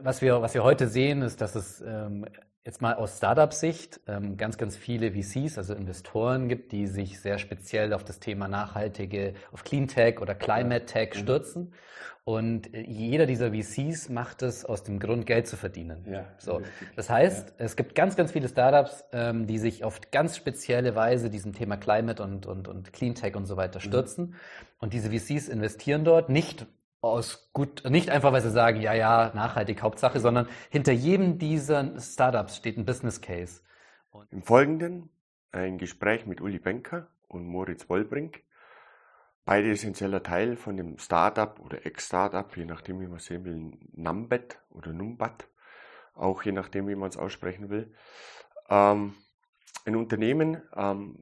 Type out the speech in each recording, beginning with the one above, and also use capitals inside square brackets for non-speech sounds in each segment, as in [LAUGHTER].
was wir, was wir heute sehen, ist, dass es ähm, jetzt mal aus Startup-Sicht ähm, ganz, ganz viele VCs, also Investoren gibt, die sich sehr speziell auf das Thema nachhaltige, auf Cleantech oder Climate Tech. Mhm. stürzen. Und äh, jeder dieser VCs macht es aus dem Grund, Geld zu verdienen. Ja, so. Das heißt, ja. es gibt ganz, ganz viele Startups, ähm, die sich auf ganz spezielle Weise diesem Thema Climate und, und, und Cleantech und so weiter mhm. stürzen. Mhm. Und diese VCs investieren dort nicht, aus gut, nicht einfach, weil sie sagen, ja, ja, nachhaltig Hauptsache, sondern hinter jedem dieser Startups steht ein Business Case. Und Im Folgenden ein Gespräch mit Uli Benker und Moritz Wollbrink. Beide essentieller Teil von dem Startup oder Ex-Startup, je nachdem, wie man sehen will, Numbet oder Numbat, auch je nachdem, wie man es aussprechen will. Ähm, ein Unternehmen, ähm,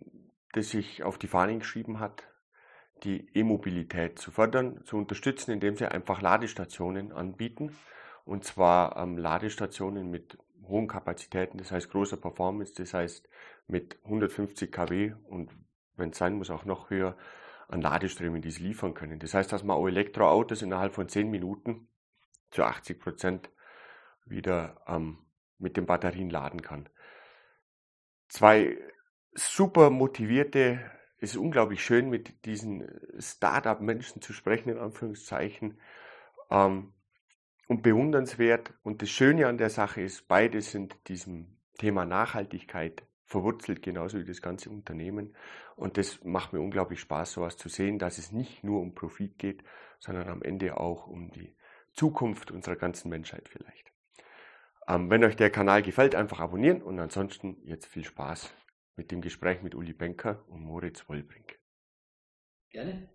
das sich auf die Fahnen geschrieben hat, die E-Mobilität zu fördern, zu unterstützen, indem sie einfach Ladestationen anbieten. Und zwar ähm, Ladestationen mit hohen Kapazitäten, das heißt großer Performance, das heißt mit 150 kW und wenn es sein muss auch noch höher an Ladeströmen, die sie liefern können. Das heißt, dass man auch Elektroautos innerhalb von 10 Minuten zu 80 Prozent wieder ähm, mit den Batterien laden kann. Zwei super motivierte es ist unglaublich schön, mit diesen Startup-Menschen zu sprechen, in Anführungszeichen. Ähm, und bewundernswert. Und das Schöne an der Sache ist, beide sind diesem Thema Nachhaltigkeit verwurzelt, genauso wie das ganze Unternehmen. Und das macht mir unglaublich Spaß, sowas zu sehen, dass es nicht nur um Profit geht, sondern am Ende auch um die Zukunft unserer ganzen Menschheit vielleicht. Ähm, wenn euch der Kanal gefällt, einfach abonnieren und ansonsten jetzt viel Spaß mit dem Gespräch mit Uli Benker und Moritz Wollbrink. Gerne.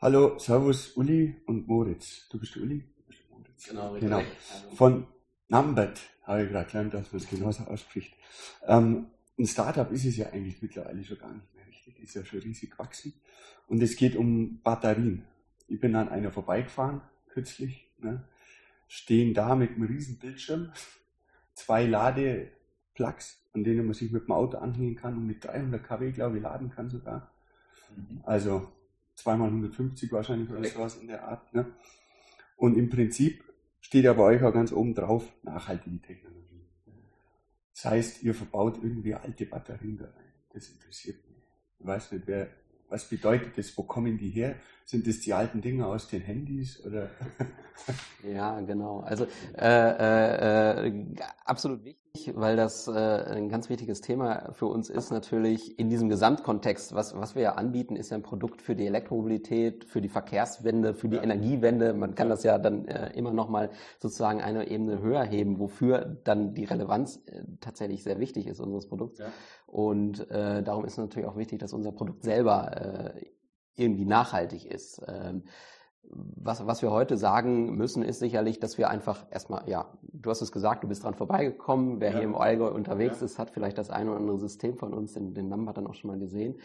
Hallo, Servus Uli und Moritz. Du bist Uli? Du bist Moritz. Genau, genau. Von Numbet habe ich gerade gelernt, dass man es genauso ausspricht. Ähm, ein Startup ist es ja eigentlich mittlerweile schon gar nicht mehr richtig. Ist ja schon riesig gewachsen. Und es geht um Batterien. Ich bin an einer vorbeigefahren, kürzlich, ne? stehen da mit einem riesen Bildschirm, zwei Ladeplugs an denen man sich mit dem Auto anhängen kann und mit 300 kW, glaube ich, laden kann sogar. Mhm. Also zweimal 150 wahrscheinlich oder sowas in der Art. Ne? Und im Prinzip steht ja bei euch auch ganz oben drauf nachhaltige Technologie. Das heißt, ihr verbaut irgendwie alte Batterien da rein. Das interessiert mich. Ich weiß nicht, wer, was bedeutet das? Wo kommen die her? Sind das die alten Dinge aus den Handys oder? [LAUGHS] ja, genau. Also äh, äh, absolut wichtig weil das äh, ein ganz wichtiges Thema für uns ist, natürlich in diesem Gesamtkontext. Was, was wir ja anbieten, ist ja ein Produkt für die Elektromobilität, für die Verkehrswende, für die ja. Energiewende. Man kann das ja dann äh, immer noch mal sozusagen eine Ebene höher heben, wofür dann die Relevanz äh, tatsächlich sehr wichtig ist unseres Produkts. Ja. Und äh, darum ist natürlich auch wichtig, dass unser Produkt selber äh, irgendwie nachhaltig ist. Ähm, was, was wir heute sagen müssen, ist sicherlich, dass wir einfach erstmal, ja, du hast es gesagt, du bist dran vorbeigekommen. Wer ja. hier im Allgäu unterwegs ja. ist, hat vielleicht das eine oder andere System von uns, den, den Number dann auch schon mal gesehen.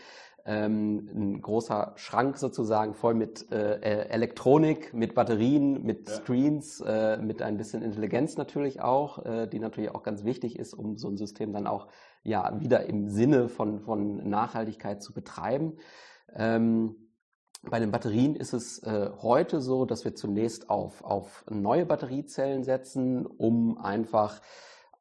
Ähm, ein großer Schrank sozusagen voll mit äh, Elektronik, mit Batterien, mit ja. Screens, äh, mit ein bisschen Intelligenz natürlich auch, äh, die natürlich auch ganz wichtig ist, um so ein System dann auch ja wieder im Sinne von, von Nachhaltigkeit zu betreiben. Ähm, bei den Batterien ist es äh, heute so, dass wir zunächst auf, auf neue Batteriezellen setzen, um einfach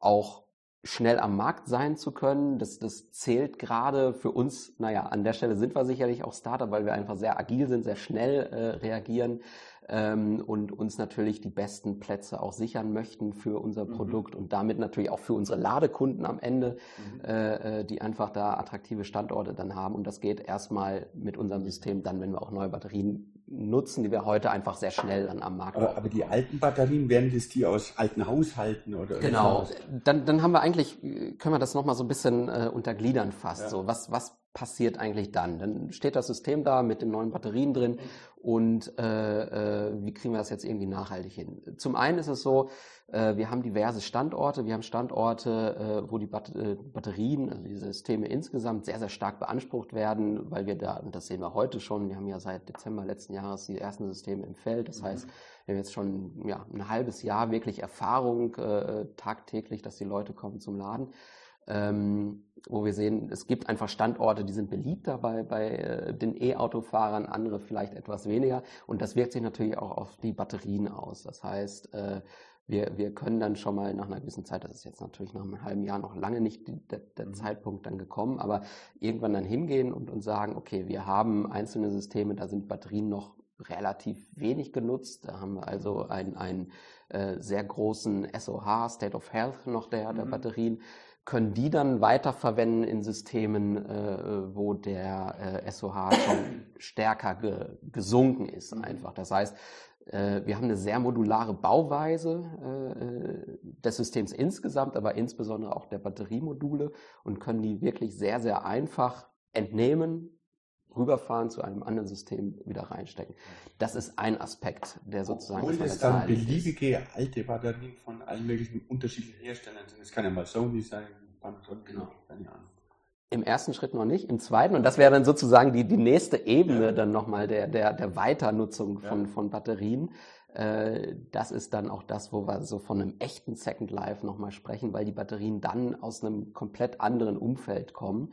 auch schnell am Markt sein zu können. Das, das zählt gerade für uns, naja, an der Stelle sind wir sicherlich auch Startup, weil wir einfach sehr agil sind, sehr schnell äh, reagieren ähm, und uns natürlich die besten Plätze auch sichern möchten für unser mhm. Produkt und damit natürlich auch für unsere Ladekunden am Ende, mhm. äh, äh, die einfach da attraktive Standorte dann haben. Und das geht erstmal mit unserem System dann, wenn wir auch neue Batterien nutzen, die wir heute einfach sehr schnell dann am Markt Aber, aber die alten Batterien, wären das die aus alten Haushalten oder? Genau. Dann, dann haben wir eigentlich, können wir das nochmal so ein bisschen äh, untergliedern fast. Ja. So, was, was passiert eigentlich dann? Dann steht das System da mit den neuen Batterien drin und äh, äh, wie kriegen wir das jetzt irgendwie nachhaltig hin? Zum einen ist es so, äh, wir haben diverse Standorte, wir haben Standorte, äh, wo die Bat äh, Batterien, also die Systeme insgesamt sehr, sehr stark beansprucht werden, weil wir da, und das sehen wir heute schon, wir haben ja seit Dezember letzten Jahres die ersten Systeme im Feld, das mhm. heißt, wir haben jetzt schon ja, ein halbes Jahr wirklich Erfahrung äh, tagtäglich, dass die Leute kommen zum Laden ähm, wo wir sehen, es gibt einfach Standorte, die sind beliebter bei, bei äh, den E-Autofahrern, andere vielleicht etwas weniger. Und das wirkt sich natürlich auch auf die Batterien aus. Das heißt, äh, wir, wir können dann schon mal nach einer gewissen Zeit, das ist jetzt natürlich nach einem halben Jahr noch lange nicht der, der mhm. Zeitpunkt dann gekommen, aber irgendwann dann hingehen und, und sagen, okay, wir haben einzelne Systeme, da sind Batterien noch relativ wenig genutzt. Da haben wir also einen, einen äh, sehr großen SOH, State of Health noch der, der mhm. Batterien können die dann weiterverwenden in Systemen, äh, wo der äh, SOH schon stärker ge gesunken ist mhm. einfach. Das heißt, äh, wir haben eine sehr modulare Bauweise äh, des Systems insgesamt, aber insbesondere auch der Batteriemodule und können die wirklich sehr, sehr einfach entnehmen, rüberfahren zu einem anderen System wieder reinstecken. Das ist ein Aspekt, der sozusagen. Obwohl es dann beliebige ist. alte Batterien von allen möglichen unterschiedlichen Herstellern sind. Es kann ja mal Sony sein, Panasonic, genau. keine Ahnung. Im ersten Schritt noch nicht, im zweiten, und das wäre dann sozusagen die, die nächste Ebene ja. dann nochmal der, der, der Weiternutzung von, ja. von Batterien. Äh, das ist dann auch das, wo wir so von einem echten Second Life nochmal sprechen, weil die Batterien dann aus einem komplett anderen Umfeld kommen.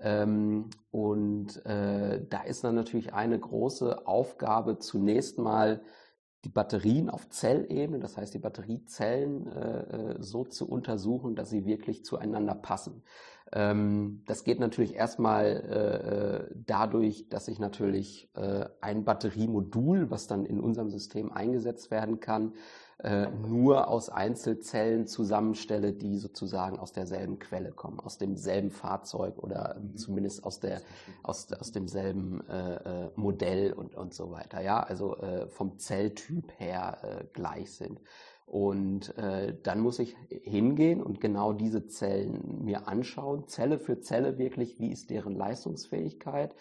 Ähm, und äh, da ist dann natürlich eine große Aufgabe zunächst mal die Batterien auf Zellebene, das heißt die Batteriezellen äh, äh, so zu untersuchen, dass sie wirklich zueinander passen. Ähm, das geht natürlich erstmal äh, dadurch, dass ich natürlich äh, ein Batteriemodul, was dann in unserem System eingesetzt werden kann, äh, nur aus Einzelzellen zusammenstelle, die sozusagen aus derselben Quelle kommen, aus demselben Fahrzeug oder mhm. zumindest aus der aus, aus demselben äh, äh, Modell und und so weiter. Ja, also äh, vom Zelltyp her äh, gleich sind. Und äh, dann muss ich hingehen und genau diese Zellen mir anschauen, Zelle für Zelle wirklich, wie ist deren Leistungsfähigkeit, äh,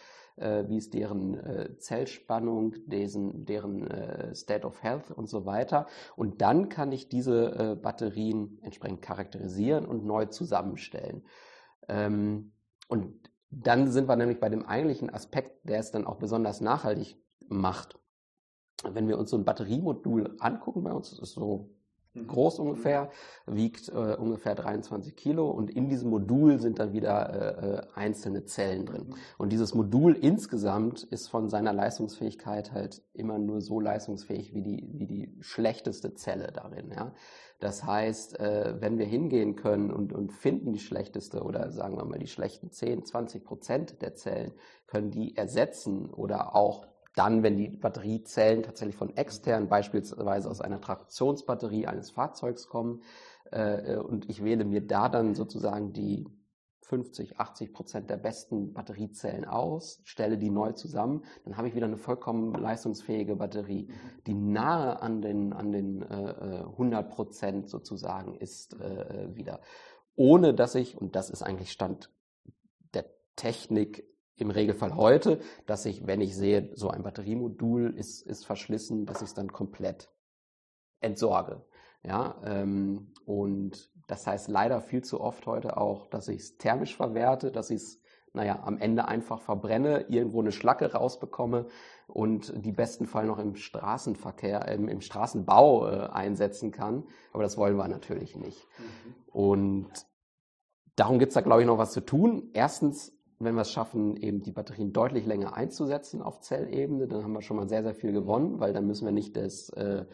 wie ist deren äh, Zellspannung, desen, deren äh, State of Health und so weiter. Und dann kann ich diese äh, Batterien entsprechend charakterisieren und neu zusammenstellen. Ähm, und dann sind wir nämlich bei dem eigentlichen Aspekt, der es dann auch besonders nachhaltig macht. Wenn wir uns so ein Batteriemodul angucken bei uns, ist so. Groß ungefähr, wiegt äh, ungefähr 23 Kilo und in diesem Modul sind dann wieder äh, äh, einzelne Zellen drin. Mhm. Und dieses Modul insgesamt ist von seiner Leistungsfähigkeit halt immer nur so leistungsfähig wie die, wie die schlechteste Zelle darin. Ja? Das heißt, äh, wenn wir hingehen können und, und finden die schlechteste oder sagen wir mal die schlechten 10, 20 Prozent der Zellen, können die ersetzen oder auch dann, wenn die Batteriezellen tatsächlich von extern, beispielsweise aus einer Traktionsbatterie eines Fahrzeugs kommen, äh, und ich wähle mir da dann sozusagen die 50, 80 Prozent der besten Batteriezellen aus, stelle die neu zusammen, dann habe ich wieder eine vollkommen leistungsfähige Batterie, die nahe an den, an den äh, 100 äh, Prozent sozusagen ist äh, wieder. Ohne dass ich, und das ist eigentlich Stand der Technik im Regelfall heute, dass ich, wenn ich sehe, so ein Batteriemodul ist, ist verschlissen, dass ich es dann komplett entsorge. Ja, ähm, und das heißt leider viel zu oft heute auch, dass ich es thermisch verwerte, dass ich es, naja, am Ende einfach verbrenne, irgendwo eine Schlacke rausbekomme und die besten Fall noch im Straßenverkehr, im, im Straßenbau äh, einsetzen kann. Aber das wollen wir natürlich nicht. Mhm. Und darum gibt's da, glaube ich, noch was zu tun. Erstens wenn wir es schaffen, eben die Batterien deutlich länger einzusetzen auf Zellebene, dann haben wir schon mal sehr, sehr viel gewonnen, weil dann müssen wir nicht das äh,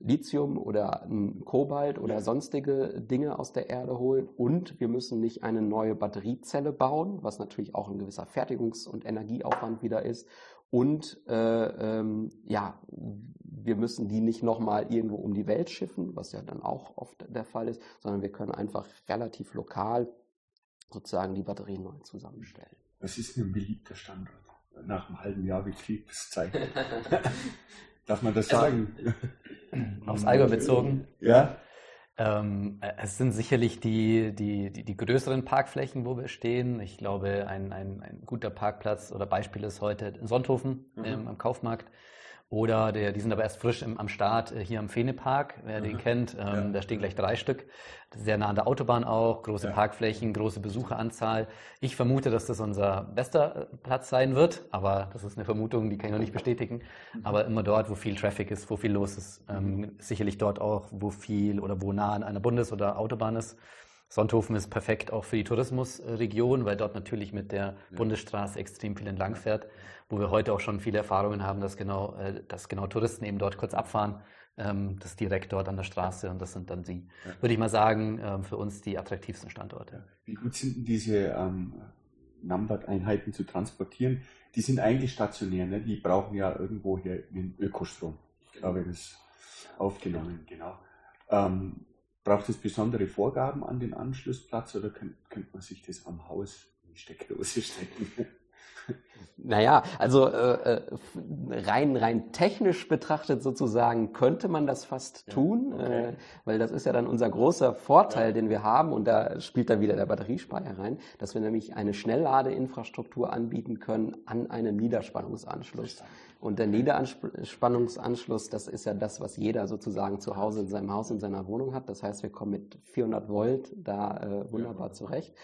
Lithium oder ein Kobalt oder sonstige Dinge aus der Erde holen und wir müssen nicht eine neue Batteriezelle bauen, was natürlich auch ein gewisser Fertigungs- und Energieaufwand wieder ist. Und äh, ähm, ja, wir müssen die nicht nochmal irgendwo um die Welt schiffen, was ja dann auch oft der Fall ist, sondern wir können einfach relativ lokal sozusagen die Batterien neu zusammenstellen. Was ist ein beliebter Standort? Nach einem halben Jahr Betriebszeit. [LAUGHS] Darf man das also, sagen? Aufs Allgäu bezogen. Ja. Ähm, es sind sicherlich die, die, die, die, größeren Parkflächen, wo wir stehen. Ich glaube, ein, ein, ein guter Parkplatz oder Beispiel ist heute in Sonthofen mhm. ähm, am Kaufmarkt. Oder der, die sind aber erst frisch im, am Start äh, hier am Fenepark, wer mhm. den kennt. Ähm, ja. Da stehen gleich drei Stück. Sehr nah an der Autobahn auch, große ja. Parkflächen, große Besucheranzahl. Ich vermute, dass das unser bester äh, Platz sein wird, aber das ist eine Vermutung, die kann ich noch nicht bestätigen. Mhm. Aber immer dort, wo viel Traffic ist, wo viel los ist. Ähm, sicherlich dort auch, wo viel oder wo nah an einer Bundes- oder Autobahn ist. Sonthofen ist perfekt auch für die Tourismusregion, weil dort natürlich mit der. Bundesstraße extrem viel entlangfährt, wo wir heute auch schon viele Erfahrungen haben, dass genau, äh, dass genau Touristen eben dort kurz abfahren, ähm, das ist direkt dort an der Straße und das sind dann die, würde ich mal sagen, ähm, für uns die attraktivsten Standorte. Wie gut sind denn diese ähm, Numbered-Einheiten zu transportieren? Die sind eigentlich stationär, ne? die brauchen ja irgendwo hier den Ökostrom. Ich habe das aufgenommen, genau. Ähm, braucht es besondere Vorgaben an den Anschlussplatz oder könnte könnt man sich das am Haus in die Steckdose stecken? Naja, also äh, äh, rein rein technisch betrachtet sozusagen könnte man das fast ja, tun, okay. äh, weil das ist ja dann unser großer Vorteil, ja. den wir haben und da spielt dann wieder der Batteriespeicher rein, dass wir nämlich eine Schnellladeinfrastruktur anbieten können an einem Niederspannungsanschluss. Und der Niederspannungsanschluss, das ist ja das, was jeder sozusagen zu Hause in seinem Haus, in seiner Wohnung hat. Das heißt, wir kommen mit 400 Volt da äh, wunderbar ja. zurecht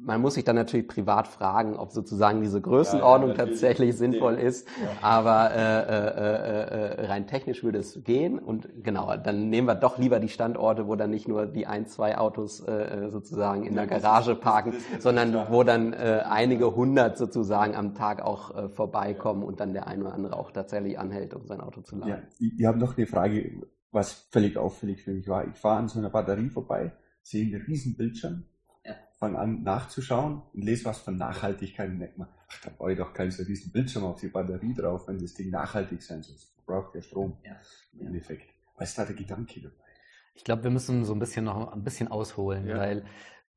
man muss sich dann natürlich privat fragen, ob sozusagen diese Größenordnung ja, ja, tatsächlich sinnvoll ist. Ja. Aber äh, äh, äh, rein technisch würde es gehen. Und genau, dann nehmen wir doch lieber die Standorte, wo dann nicht nur die ein, zwei Autos äh, sozusagen in der Garage parken, das, das sondern wo dann äh, einige hundert sozusagen am Tag auch äh, vorbeikommen und dann der eine oder andere auch tatsächlich anhält, um sein Auto zu laden. Ja, ich, ich habe noch eine Frage, was völlig auffällig für mich war. Ich fahre an so einer Batterie vorbei, sehe einen riesen Bildschirm fange an nachzuschauen und lese was von Nachhaltigkeit und denke mir, ach, da brauche ich doch keinen so riesen Bildschirm auf die Batterie drauf, wenn das Ding nachhaltig sein soll. Das braucht ja Strom ja. im Endeffekt. Was ist da der Gedanke dabei? Ich glaube, wir müssen so ein bisschen noch ein bisschen ausholen, ja. weil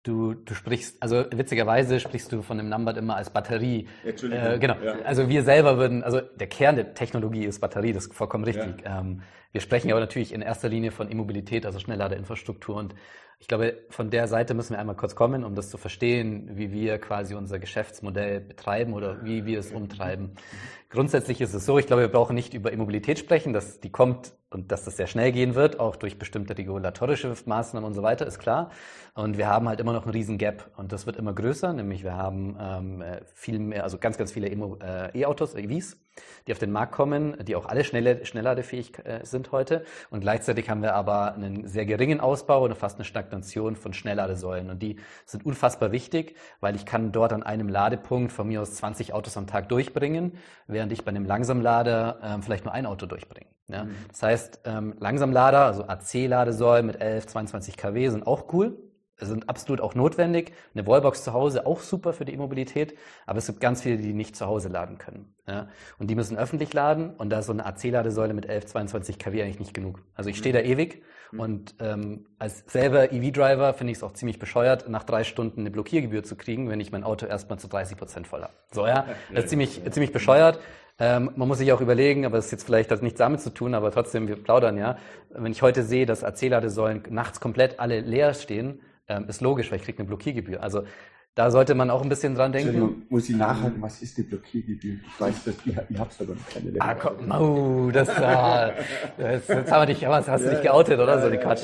Du, du sprichst, also witzigerweise sprichst du von dem Numbert immer als Batterie. Entschuldigung. Äh, genau. Ja. Also wir selber würden, also der Kern der Technologie ist Batterie, das ist vollkommen richtig. Ja. Ähm, wir sprechen aber natürlich in erster Linie von Immobilität, also Schnellladeinfrastruktur. Und ich glaube, von der Seite müssen wir einmal kurz kommen, um das zu verstehen, wie wir quasi unser Geschäftsmodell betreiben oder wie wir es umtreiben. Grundsätzlich ist es so, ich glaube, wir brauchen nicht über Immobilität sprechen, dass die kommt und dass das sehr schnell gehen wird, auch durch bestimmte regulatorische Maßnahmen und so weiter, ist klar. Und wir haben halt immer noch einen riesen Gap und das wird immer größer, nämlich wir haben ähm, viel mehr, also ganz, ganz viele äh, E-Autos, EVs, die auf den Markt kommen, die auch alle schnelle, schnellladefähig äh, sind heute. Und gleichzeitig haben wir aber einen sehr geringen Ausbau und fast eine Stagnation von Schnellladesäulen. Und die sind unfassbar wichtig, weil ich kann dort an einem Ladepunkt von mir aus 20 Autos am Tag durchbringen, während ich bei einem Langsamlader ähm, vielleicht nur ein Auto durchbringe. Ja? Mhm. Das heißt, ähm, Langsamlader, also AC-Ladesäulen mit 11, 22 kW sind auch cool sind absolut auch notwendig. Eine Wallbox zu Hause auch super für die Immobilität, aber es gibt ganz viele, die nicht zu Hause laden können. Ja? Und die müssen öffentlich laden und da ist so eine AC-Ladesäule mit 11, 22 kW eigentlich nicht genug. Also ich stehe da ewig mhm. und ähm, als selber EV-Driver finde ich es auch ziemlich bescheuert, nach drei Stunden eine Blockiergebühr zu kriegen, wenn ich mein Auto erstmal zu 30 Prozent voll habe. So, ja, das ist ziemlich, ziemlich bescheuert. Ähm, man muss sich auch überlegen, aber es ist jetzt vielleicht hat nichts damit zu tun, aber trotzdem, wir plaudern ja. Wenn ich heute sehe, dass AC-Ladesäulen nachts komplett alle leer stehen, ähm, ist logisch, weil ich kriege eine Blockiergebühr. Also da sollte man auch ein bisschen dran denken. Muss ich nachhalten, was ist die Blockiergebühr? Ich weiß, dass ihr, ihr habt aber noch keine Ah, komm, oh, das, ah, jetzt, jetzt haben wir dich, hast, hast du dich geoutet, oder? So die Quatsch.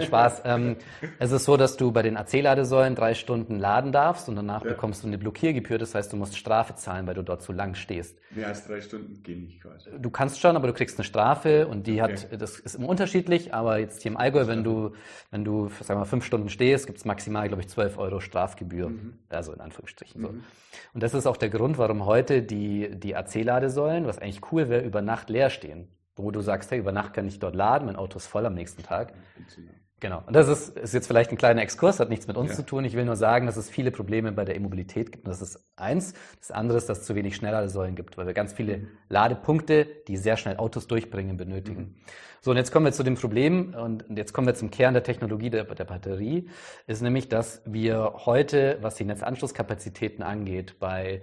Spaß. Ähm, es ist so, dass du bei den AC-Ladesäulen drei Stunden laden darfst und danach ja. bekommst du eine Blockiergebühr. Das heißt, du musst Strafe zahlen, weil du dort zu lang stehst. Mehr als drei Stunden gehen nicht quasi. Du kannst schon, aber du kriegst eine Strafe und die okay. hat, das ist immer unterschiedlich, aber jetzt hier im Allgäu, wenn du, wenn du, sagen wir mal, fünf Stunden stehst, gibt es maximal, glaube ich, zwölf Euro Strafgebühr. Mhm. Mhm. Also in Anführungsstrichen. Mhm. So. Und das ist auch der Grund, warum heute die, die AC-Ladesäulen, was eigentlich cool wäre, über Nacht leer stehen. Wo du sagst, hey, über Nacht kann ich dort laden, mein Auto ist voll am nächsten Tag. Genau. Und das ist, ist jetzt vielleicht ein kleiner Exkurs, hat nichts mit uns ja. zu tun. Ich will nur sagen, dass es viele Probleme bei der Immobilität gibt. Und das ist eins. Das andere ist, dass es zu wenig Schnellladesäulen gibt, weil wir ganz viele mhm. Ladepunkte, die sehr schnell Autos durchbringen, benötigen. Mhm. So, und jetzt kommen wir zu dem Problem und jetzt kommen wir zum Kern der Technologie der, der Batterie, ist nämlich, dass wir heute, was die Netzanschlusskapazitäten angeht, bei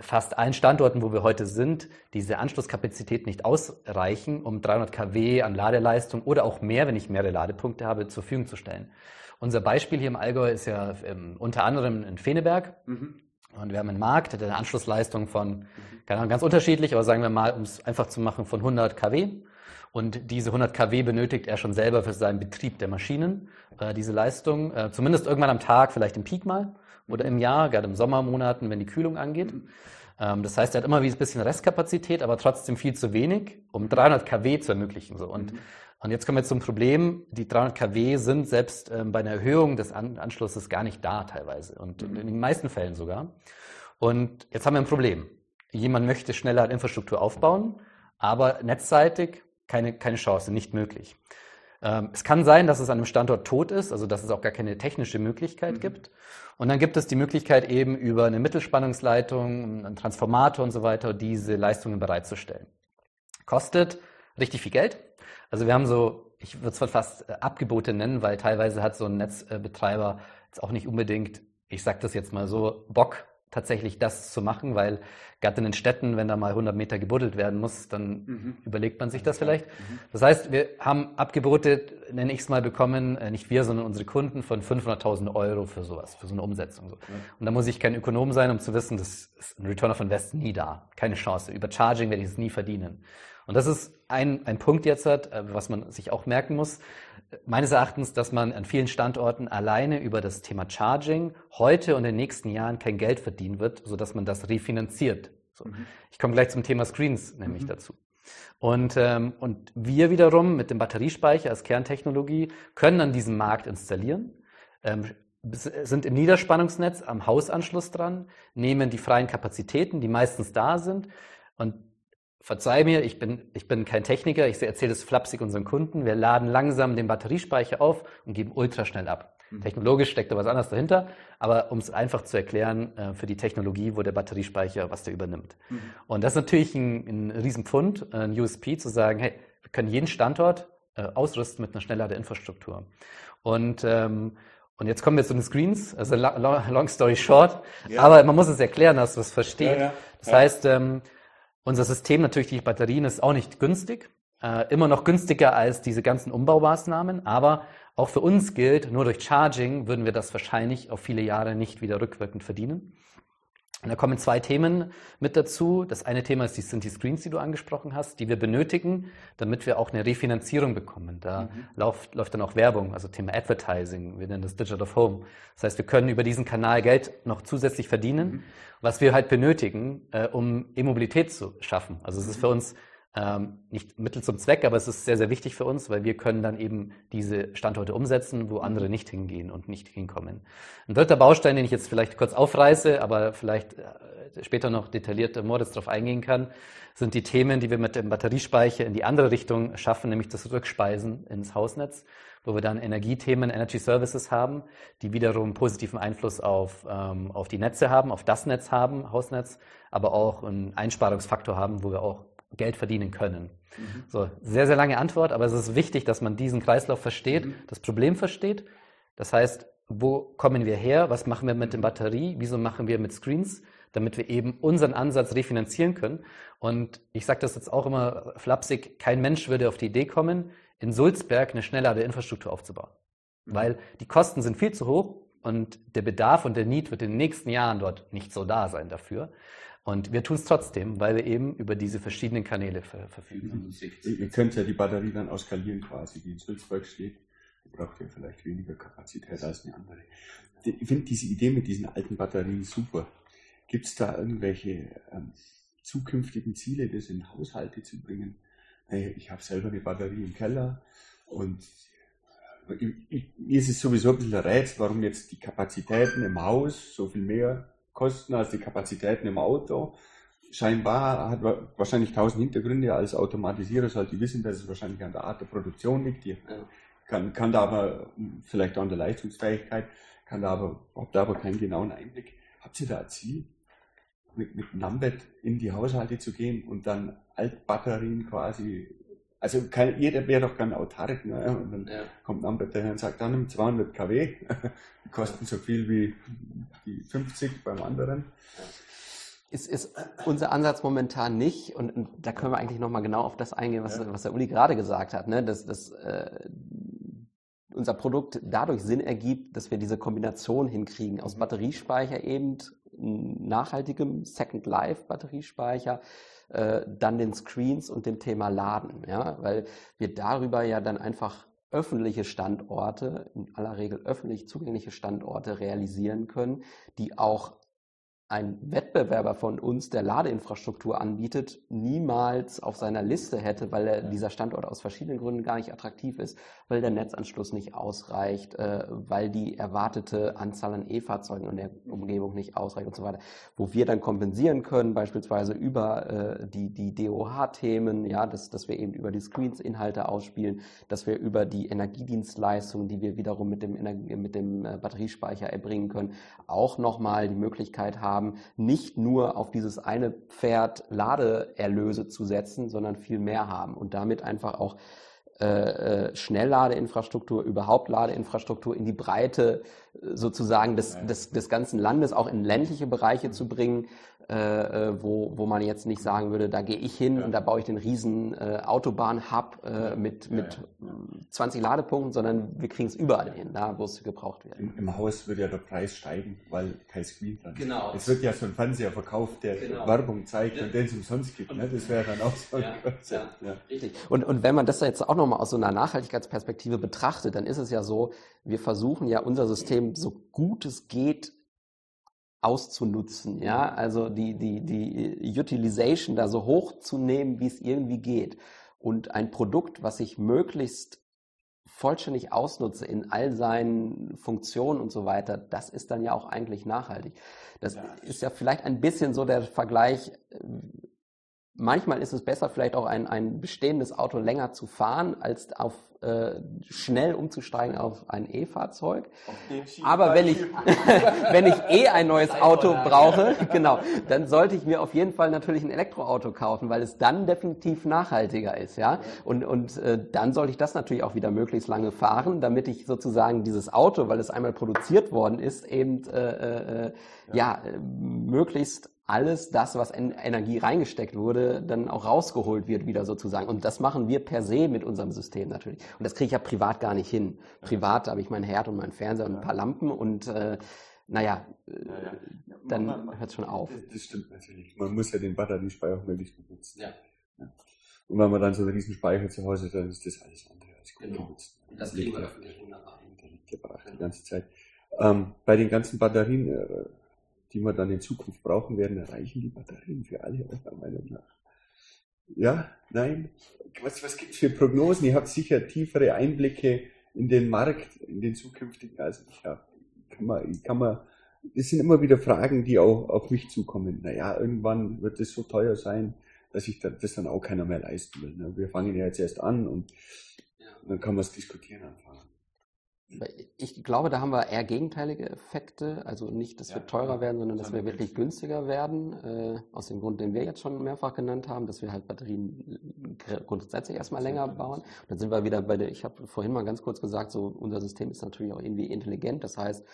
fast allen Standorten, wo wir heute sind, diese Anschlusskapazität nicht ausreichen, um 300 kW an Ladeleistung oder auch mehr, wenn ich mehrere Ladepunkte habe, zur Verfügung zu stellen. Unser Beispiel hier im Allgäu ist ja ähm, unter anderem in Feneberg. Mhm. Und wir haben einen Markt, der eine Anschlussleistung von, keine Ahnung, ganz unterschiedlich, aber sagen wir mal, um es einfach zu machen, von 100 kW. Und diese 100 kW benötigt er schon selber für seinen Betrieb der Maschinen, äh, diese Leistung, äh, zumindest irgendwann am Tag, vielleicht im Peak mal oder im Jahr, gerade im Sommermonaten, wenn die Kühlung angeht. Ähm, das heißt, er hat immer wie ein bisschen Restkapazität, aber trotzdem viel zu wenig, um 300 kW zu ermöglichen. So. Und, mhm. und jetzt kommen wir zum Problem, die 300 kW sind selbst ähm, bei einer Erhöhung des An Anschlusses gar nicht da teilweise und mhm. in den meisten Fällen sogar. Und jetzt haben wir ein Problem. Jemand möchte schneller Infrastruktur aufbauen, aber netzseitig keine, keine Chance, nicht möglich. Ähm, es kann sein, dass es an einem Standort tot ist, also dass es auch gar keine technische Möglichkeit mhm. gibt. Und dann gibt es die Möglichkeit eben über eine Mittelspannungsleitung, einen Transformator und so weiter, diese Leistungen bereitzustellen. Kostet richtig viel Geld. Also wir haben so, ich würde es fast äh, Abgebote nennen, weil teilweise hat so ein Netzbetreiber jetzt auch nicht unbedingt, ich sage das jetzt mal so, Bock, tatsächlich das zu machen, weil gerade in den Städten, wenn da mal 100 Meter gebuddelt werden muss, dann mhm. überlegt man sich das vielleicht. Mhm. Das heißt, wir haben Abgebote, nenne ich es mal, bekommen, äh, nicht wir, sondern unsere Kunden von 500.000 Euro für sowas, für so eine Umsetzung. So. Ja. Und da muss ich kein Ökonom sein, um zu wissen, das ist ein Return of Invest nie da. Keine Chance. Über Charging werde ich es nie verdienen. Und das ist ein, ein Punkt jetzt, hat, äh, was man sich auch merken muss meines Erachtens, dass man an vielen Standorten alleine über das Thema Charging heute und in den nächsten Jahren kein Geld verdienen wird, sodass man das refinanziert. So. Mhm. Ich komme gleich zum Thema Screens nämlich mhm. dazu. Und, ähm, und wir wiederum mit dem Batteriespeicher als Kerntechnologie können an diesem Markt installieren, ähm, sind im Niederspannungsnetz am Hausanschluss dran, nehmen die freien Kapazitäten, die meistens da sind, und verzeih mir, ich bin, ich bin kein Techniker, ich erzähle es flapsig unseren Kunden. Wir laden langsam den Batteriespeicher auf und geben ultraschnell ab. Mhm. Technologisch steckt da was anderes dahinter, aber um es einfach zu erklären, äh, für die Technologie, wo der Batteriespeicher, was der übernimmt. Mhm. Und das ist natürlich ein, ein Riesenpfund, ein USP, zu sagen, hey, wir können jeden Standort äh, ausrüsten mit einer Schnelladeinfrastruktur. Und ähm, und jetzt kommen wir zu den Screens, also long, long story short. Ja. Aber man muss es erklären, dass du es verstehst. Ja, ja. Das heißt, ähm, unser System, natürlich die Batterien, ist auch nicht günstig. Äh, immer noch günstiger als diese ganzen Umbaumaßnahmen. Aber auch für uns gilt, nur durch Charging würden wir das wahrscheinlich auf viele Jahre nicht wieder rückwirkend verdienen. Und da kommen zwei Themen mit dazu. Das eine Thema ist, die, sind die Screens, die du angesprochen hast, die wir benötigen, damit wir auch eine Refinanzierung bekommen. Da mhm. läuft, läuft dann auch Werbung, also Thema Advertising. Wir nennen das Digital of Home. Das heißt, wir können über diesen Kanal Geld noch zusätzlich verdienen, mhm. was wir halt benötigen, äh, um E-Mobilität zu schaffen. Also es ist für uns ähm, nicht Mittel zum Zweck, aber es ist sehr, sehr wichtig für uns, weil wir können dann eben diese Standorte umsetzen, wo andere nicht hingehen und nicht hinkommen. Ein dritter Baustein, den ich jetzt vielleicht kurz aufreiße, aber vielleicht äh, später noch detailliert Moritz darauf eingehen kann, sind die Themen, die wir mit dem Batteriespeicher in die andere Richtung schaffen, nämlich das Rückspeisen ins Hausnetz, wo wir dann Energiethemen, Energy Services haben, die wiederum positiven Einfluss auf, ähm, auf die Netze haben, auf das Netz haben, Hausnetz, aber auch einen Einsparungsfaktor haben, wo wir auch Geld verdienen können. Mhm. So, sehr, sehr lange Antwort, aber es ist wichtig, dass man diesen Kreislauf versteht, mhm. das Problem versteht. Das heißt, wo kommen wir her? Was machen wir mit der Batterie? Wieso machen wir mit Screens? Damit wir eben unseren Ansatz refinanzieren können. Und ich sage das jetzt auch immer flapsig, kein Mensch würde auf die Idee kommen, in Sulzberg eine Schnellladeinfrastruktur aufzubauen. Mhm. Weil die Kosten sind viel zu hoch und der Bedarf und der Need wird in den nächsten Jahren dort nicht so da sein dafür. Und wir tun es trotzdem, weil wir eben über diese verschiedenen Kanäle ver verfügen. Ihr könnt ja die Batterie dann auskalieren quasi, die in Sulzberg steht. Die braucht ja vielleicht weniger Kapazität als eine andere. Ich finde diese Idee mit diesen alten Batterien super. Gibt es da irgendwelche ähm, zukünftigen Ziele, das in Haushalte zu bringen? Hey, ich habe selber eine Batterie im Keller und ich, mir ist es sowieso ein bisschen Rätsel, warum jetzt die Kapazitäten im Haus so viel mehr kosten als die Kapazitäten im Auto. Scheinbar hat wahrscheinlich tausend Hintergründe. Als Automatisierer sollte ich wissen, dass es wahrscheinlich an der Art der Produktion liegt. Die kann, kann da aber vielleicht auch an der Leistungsfähigkeit, kann da aber, habt da aber keinen genauen Einblick. Habt ihr da ein Ziel? Mit, mit Numbet in die Haushalte zu gehen und dann Altbatterien quasi also kein, jeder wäre doch kein autark. Ne? Und dann ja. kommt ein Anbieter und sagt, dann nimm 200 kW, die kosten so viel wie die 50 beim anderen. Ist, ist unser Ansatz momentan nicht, und, und da können wir eigentlich nochmal genau auf das eingehen, was, ja. was der Uli gerade gesagt hat, ne? dass, dass äh, unser Produkt dadurch Sinn ergibt, dass wir diese Kombination hinkriegen aus mhm. Batteriespeicher eben, nachhaltigem Second Life Batteriespeicher, äh, dann den Screens und dem Thema Laden, ja, weil wir darüber ja dann einfach öffentliche Standorte, in aller Regel öffentlich zugängliche Standorte realisieren können, die auch ein Wettbewerber von uns, der Ladeinfrastruktur anbietet, niemals auf seiner Liste hätte, weil er, dieser Standort aus verschiedenen Gründen gar nicht attraktiv ist, weil der Netzanschluss nicht ausreicht, äh, weil die erwartete Anzahl an E-Fahrzeugen in der Umgebung nicht ausreicht und so weiter. Wo wir dann kompensieren können, beispielsweise über äh, die, die DOH-Themen, ja, dass, dass wir eben über die Screens Inhalte ausspielen, dass wir über die Energiedienstleistungen, die wir wiederum mit dem, Energie, mit dem äh, Batteriespeicher erbringen können, auch nochmal die Möglichkeit haben, haben, nicht nur auf dieses eine Pferd Ladeerlöse zu setzen, sondern viel mehr haben und damit einfach auch äh, äh Schnellladeinfrastruktur, überhaupt Ladeinfrastruktur in die Breite äh, sozusagen des, des, des ganzen Landes, auch in ländliche Bereiche zu bringen, äh, äh, wo, wo man jetzt nicht sagen würde, da gehe ich hin ja. und da baue ich den riesen äh, Autobahn-Hub äh, mit, mit ja, 20 Ladepunkten, sondern wir kriegen es überall hin, da wo es gebraucht wird. Im, Im, Haus wird ja der Preis steigen, weil kein Screen dran ist. Genau. Es wird ja so ein Fernseher verkauft, der genau. Werbung zeigt und den es umsonst gibt. Ne? Das wäre dann auch so. Ja, ja, Richtig. Und, und wenn man das jetzt auch nochmal aus so einer Nachhaltigkeitsperspektive betrachtet, dann ist es ja so, wir versuchen ja unser System so gut es geht auszunutzen, ja, also die, die, die Utilization da so hoch zu nehmen, wie es irgendwie geht. Und ein Produkt, was ich möglichst vollständig ausnutze in all seinen Funktionen und so weiter, das ist dann ja auch eigentlich nachhaltig. Das ja. ist ja vielleicht ein bisschen so der Vergleich, manchmal ist es besser, vielleicht auch ein, ein bestehendes Auto länger zu fahren, als auf äh, schnell umzusteigen auf ein E-Fahrzeug. Aber wenn ich, [LAUGHS] wenn ich eh ein neues Auto brauche, [LAUGHS] genau, dann sollte ich mir auf jeden Fall natürlich ein Elektroauto kaufen, weil es dann definitiv nachhaltiger ist, ja. Und, und äh, dann sollte ich das natürlich auch wieder möglichst lange fahren, damit ich sozusagen dieses Auto, weil es einmal produziert worden ist, eben äh, äh, ja, ja möglichst alles das, was in Energie reingesteckt wurde, dann auch rausgeholt wird wieder sozusagen. Und das machen wir per se mit unserem System natürlich. Und das kriege ich ja privat gar nicht hin. Privat habe ich mein Herd und mein Fernseher und ein paar Lampen und äh, naja, ja, ja. dann hört es schon auf. Das, stimmt natürlich. Man muss ja den Batteriespeicher auch möglichst benutzen. Ja. ja. Und wenn man dann so einen riesen Speicher zu Hause hat, dann ist das alles andere als gut genau. genutzt. Und das kriegen wir öffentlich wunderbar hin. Der liegt ja brach die ganze Zeit. Ähm, bei den ganzen Batterien äh, die wir dann in Zukunft brauchen werden, erreichen die Batterien für alle eurer Meinung nach? Ja, nein. Was, was gibt es für Prognosen? Ihr habt sicher tiefere Einblicke in den Markt, in den zukünftigen. Also ich habe, kann man, kann man, das sind immer wieder Fragen, die auch auf mich zukommen. Naja, irgendwann wird es so teuer sein, dass ich das dann auch keiner mehr leisten will. Ne? Wir fangen ja jetzt erst an und dann kann man es diskutieren anfangen. Ich glaube, da haben wir eher gegenteilige Effekte. Also nicht, dass ja, wir teurer werden, sondern dass wir wirklich günstiger werden. Äh, aus dem Grund, den wir jetzt schon mehrfach genannt haben, dass wir halt Batterien grundsätzlich erstmal länger bauen. Und dann sind wir wieder bei der, ich habe vorhin mal ganz kurz gesagt, so unser System ist natürlich auch irgendwie intelligent. Das heißt,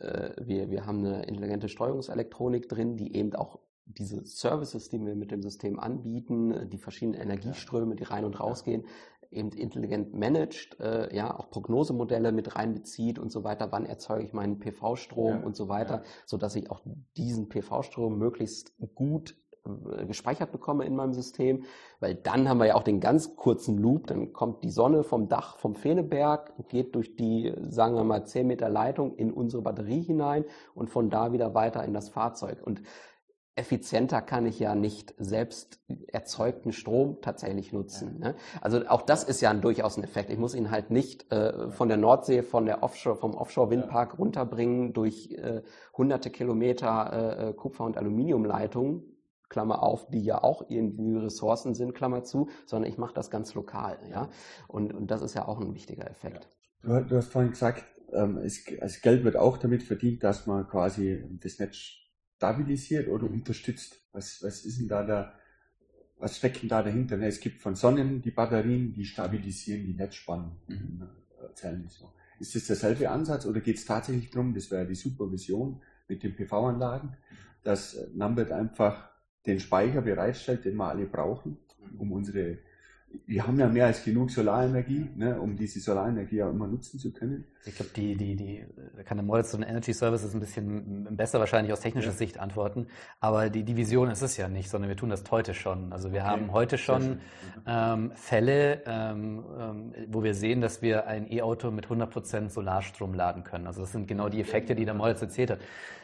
äh, wir, wir haben eine intelligente Steuerungselektronik drin, die eben auch diese Services, die wir mit dem System anbieten, die verschiedenen Energieströme, die rein und rausgehen, eben intelligent managt, äh, ja, auch Prognosemodelle mit reinbezieht und so weiter, wann erzeuge ich meinen PV-Strom ja, und so weiter, ja. so dass ich auch diesen PV-Strom möglichst gut äh, gespeichert bekomme in meinem System, weil dann haben wir ja auch den ganz kurzen Loop, dann kommt die Sonne vom Dach vom Fehneberg, geht durch die, sagen wir mal, 10 Meter Leitung in unsere Batterie hinein und von da wieder weiter in das Fahrzeug. Und effizienter kann ich ja nicht selbst erzeugten Strom tatsächlich nutzen. Ja. Ne? Also auch das ist ja ein, durchaus ein Effekt. Ich muss ihn halt nicht äh, von der Nordsee, von der Offshore, vom Offshore-Windpark ja. runterbringen durch äh, hunderte Kilometer äh, äh, Kupfer- und Aluminiumleitungen, Klammer auf, die ja auch irgendwie Ressourcen sind, Klammer zu, sondern ich mache das ganz lokal. Ja? Und, und das ist ja auch ein wichtiger Effekt. Du, du hast vorhin gesagt, ähm, es, also Geld wird auch damit verdient, dass man quasi das Netz stabilisiert oder unterstützt? Was, was ist denn da der, was steckt denn da dahinter? Es gibt von Sonnen die Batterien, die stabilisieren die Netzspannung. Mhm. Erzählen so. Ist das derselbe Ansatz oder geht es tatsächlich darum, das wäre die Supervision mit den PV-Anlagen, dass Numbert einfach den Speicher bereitstellt, den wir alle brauchen, um unsere wir haben ja mehr als genug Solarenergie, ne, um diese Solarenergie auch immer nutzen zu können. Ich glaube, die, die, die, da kann der Moritz ein Energy Services ein bisschen besser wahrscheinlich aus technischer ja. Sicht antworten. Aber die, die Vision ist es ja nicht, sondern wir tun das heute schon. Also wir okay. haben heute schon ähm, Fälle, ähm, ähm, wo wir sehen, dass wir ein E-Auto mit 100% Solarstrom laden können. Also das sind genau die Effekte, die der Moritz erzählt hat.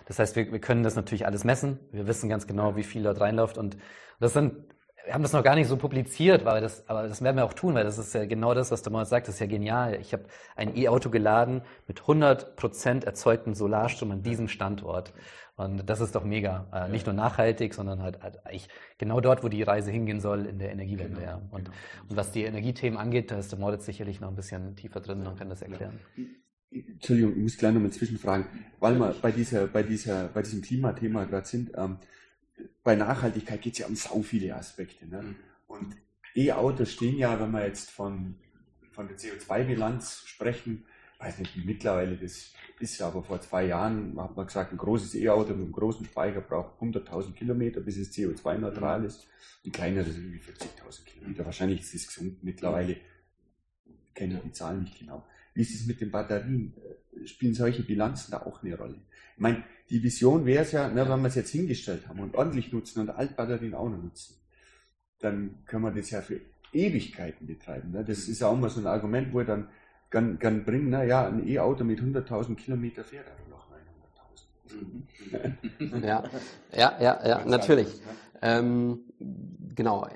Das heißt, wir, wir können das natürlich alles messen. Wir wissen ganz genau, wie viel dort reinläuft. Und das sind wir haben das noch gar nicht so publiziert, weil das, aber das werden wir auch tun, weil das ist ja genau das, was der Moritz sagt, das ist ja genial. Ich habe ein E-Auto geladen mit 100% erzeugtem Solarstrom an diesem Standort. Und das ist doch mega. Äh, nicht nur nachhaltig, sondern halt, halt eigentlich genau dort, wo die Reise hingehen soll in der Energiewende. Genau, ja. und, genau. und, was die Energiethemen angeht, da ist der Moritz sicherlich noch ein bisschen tiefer drin und kann das erklären. Entschuldigung, ich muss gleich noch mal zwischenfragen, weil wir bei dieser, bei dieser, bei diesem Klimathema gerade sind. Ähm, bei Nachhaltigkeit geht es ja um so viele Aspekte. Ne? Mhm. Und E-Autos stehen ja, wenn wir jetzt von, von der CO2-Bilanz sprechen, weiß nicht, wie mittlerweile das ist, aber vor zwei Jahren hat man gesagt, ein großes E-Auto mit einem großen Speicher braucht 100.000 Kilometer, bis es CO2-neutral mhm. ist. Ein kleineres irgendwie 40.000 Kilometer. Wahrscheinlich ist es gesunken mittlerweile. Ich kenne die Zahlen nicht genau. Wie ist es mit den Batterien? Spielen solche Bilanzen da auch eine Rolle? Ich meine, die Vision wäre es ja, ne, wenn wir es jetzt hingestellt haben und ordentlich nutzen und Altbatterien auch noch nutzen, dann können wir das ja für Ewigkeiten betreiben. Ne? Das ist ja auch mal so ein Argument, wo er dann gern, gern bringen, na ja, ein E-Auto mit 100.000 Kilometer fährt aber noch 900.000. ja, ja, ja, ja, natürlich. Ähm, genau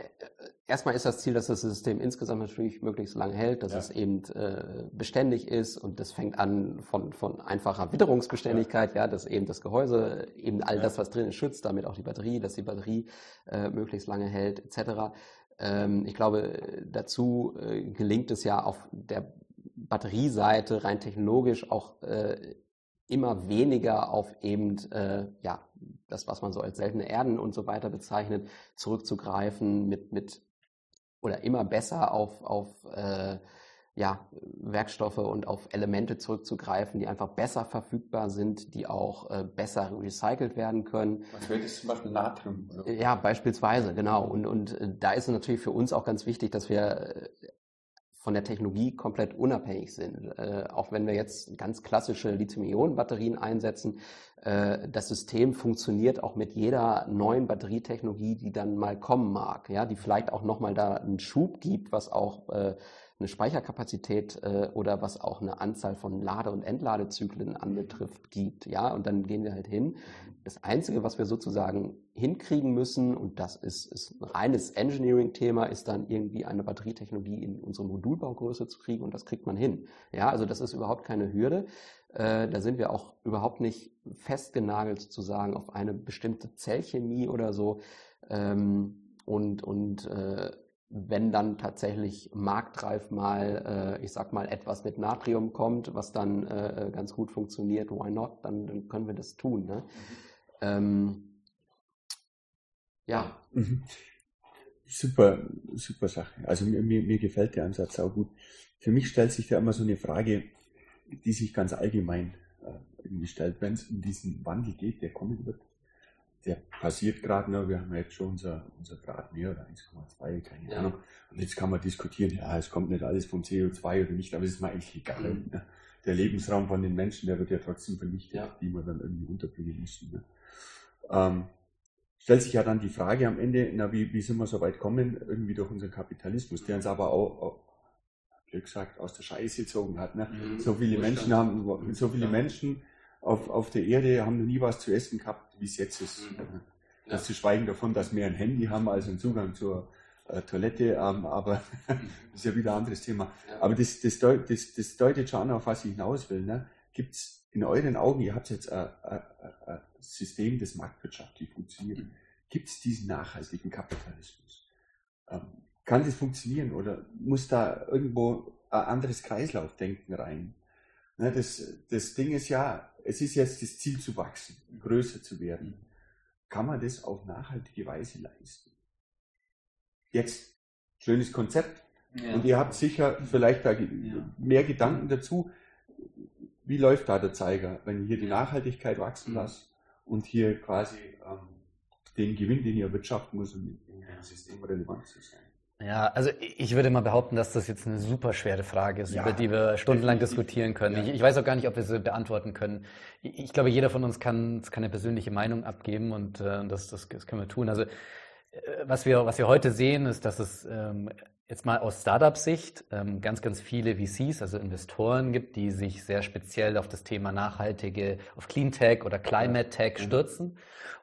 erstmal ist das Ziel, dass das System insgesamt natürlich möglichst lange hält, dass ja. es eben äh, beständig ist und das fängt an von, von einfacher Witterungsbeständigkeit, ja. ja, dass eben das Gehäuse eben all ja. das, was drin ist, schützt, damit auch die Batterie, dass die Batterie äh, möglichst lange hält, etc. Ähm, ich glaube, dazu äh, gelingt es ja auf der Batterieseite rein technologisch auch äh, immer weniger auf eben äh, ja das, was man so als seltene Erden und so weiter bezeichnet, zurückzugreifen mit mit oder immer besser auf, auf äh, ja, Werkstoffe und auf Elemente zurückzugreifen, die einfach besser verfügbar sind, die auch äh, besser recycelt werden können. Was wird es machen? Natrium? Oder? Ja, beispielsweise, genau. Und, und äh, da ist es natürlich für uns auch ganz wichtig, dass wir äh, von der Technologie komplett unabhängig sind. Äh, auch wenn wir jetzt ganz klassische Lithium-Ionen-Batterien einsetzen, äh, das System funktioniert auch mit jeder neuen Batterietechnologie, die dann mal kommen mag, ja, die vielleicht auch nochmal da einen Schub gibt, was auch äh, eine Speicherkapazität äh, oder was auch eine Anzahl von Lade- und Entladezyklen anbetrifft, gibt. Ja, und dann gehen wir halt hin. Das Einzige, was wir sozusagen hinkriegen müssen, und das ist, ist ein reines Engineering-Thema, ist dann irgendwie eine Batterietechnologie in unsere Modulbaugröße zu kriegen und das kriegt man hin. Ja, also das ist überhaupt keine Hürde. Äh, da sind wir auch überhaupt nicht festgenagelt sozusagen auf eine bestimmte Zellchemie oder so. Ähm, und und äh, wenn dann tatsächlich marktreif mal, äh, ich sag mal, etwas mit Natrium kommt, was dann äh, ganz gut funktioniert, why not, dann, dann können wir das tun. Ne? Mhm. Ähm, ja. Mhm. Super, super Sache. Also mir, mir, mir gefällt der Ansatz auch gut. Für mich stellt sich da immer so eine Frage, die sich ganz allgemein äh, stellt, wenn es um diesen Wandel geht, der kommen wird der passiert gerade noch, wir haben jetzt schon unser, unser Grad mehr oder 1,2, keine ja. Ahnung. Und jetzt kann man diskutieren, ja, es kommt nicht alles vom CO2 oder nicht, aber es ist mir eigentlich egal. Mhm. Ne? Der Lebensraum von den Menschen, der wird ja trotzdem vernichtet, ja. die man dann irgendwie unterbringen müssen. Ne? Ähm, stellt sich ja dann die Frage am Ende, na, wie, wie sind wir so weit kommen, irgendwie durch unseren Kapitalismus, der uns aber auch, auch wie gesagt, aus der Scheiße gezogen hat. Ne? Mhm. So viele Menschen haben, so viele Menschen auf, auf der Erde haben noch nie was zu essen gehabt, wie es jetzt ist. Mhm. Das zu schweigen davon, dass wir ein Handy haben, also einen Zugang zur äh, Toilette, ähm, aber das [LAUGHS] ist ja wieder ein anderes Thema. Ja. Aber das, das, deut, das, das deutet schon auf was ich hinaus will. Ne? Gibt es in euren Augen, ihr habt jetzt ein, ein, ein System, das marktwirtschaftlich funktioniert, mhm. gibt es diesen nachhaltigen Kapitalismus? Ähm, kann das funktionieren oder muss da irgendwo ein anderes Kreislaufdenken rein? Ne, das, das Ding ist ja, es ist jetzt das Ziel zu wachsen, größer zu werden. Kann man das auf nachhaltige Weise leisten? Jetzt, schönes Konzept. Ja. Und ihr habt sicher vielleicht da mehr Gedanken dazu. Wie läuft da der Zeiger, wenn ihr hier die Nachhaltigkeit wachsen mhm. lasst und hier quasi ähm, den Gewinn, den ihr wirtschaften muss, um im System relevant zu sein? Ja, also ich würde mal behaupten, dass das jetzt eine super schwere Frage ist, Ja, über die wir stundenlang diskutieren können. Ja. Ich, ich weiß auch gar nicht, ob wir sie beantworten können. Ich, ich glaube, jeder von uns kann, kann eine persönliche Meinung abgeben und äh, das, das, das können wir tun. Also äh, was wir, was wir heute sehen, ist, dass es ähm, jetzt mal aus Startup-Sicht ähm, ganz, ganz viele VCs, also Investoren gibt, die sich sehr speziell auf das Thema nachhaltige, auf Cleantech oder Climate Tech stürzen.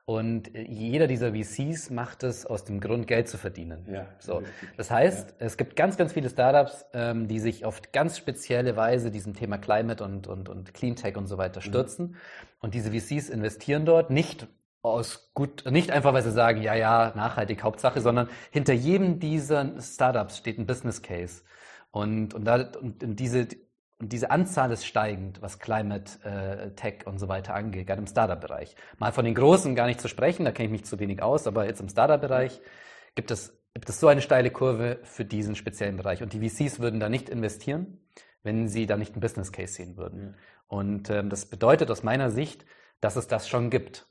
Und äh, jeder dieser VCs macht es aus dem Grund, Geld zu verdienen. Ja, So. richtig. Das heißt, es gibt ganz, ganz viele Startups, ähm, die sich auf ganz spezielle Weise diesem Thema Climate und, und, und Cleantech und so weiter stürzen. Und diese VCs investieren dort nicht aus gut, nicht einfach, weil sie sagen, ja, ja, nachhaltig Hauptsache, sondern hinter jedem dieser Startups steht ein Business Case. Und, und, da, und diese, und diese Anzahl ist steigend, was Climate äh, Tech und so weiter angeht, gerade im Startup-Bereich. Mal von den Großen gar nicht zu sprechen, da kenne ich mich zu wenig aus, aber jetzt im Startup-Bereich gibt es, gibt es so eine steile Kurve für diesen speziellen Bereich. Und die VCs würden da nicht investieren, wenn sie da nicht einen Business Case sehen würden. Und ähm, das bedeutet aus meiner Sicht, dass es das schon gibt.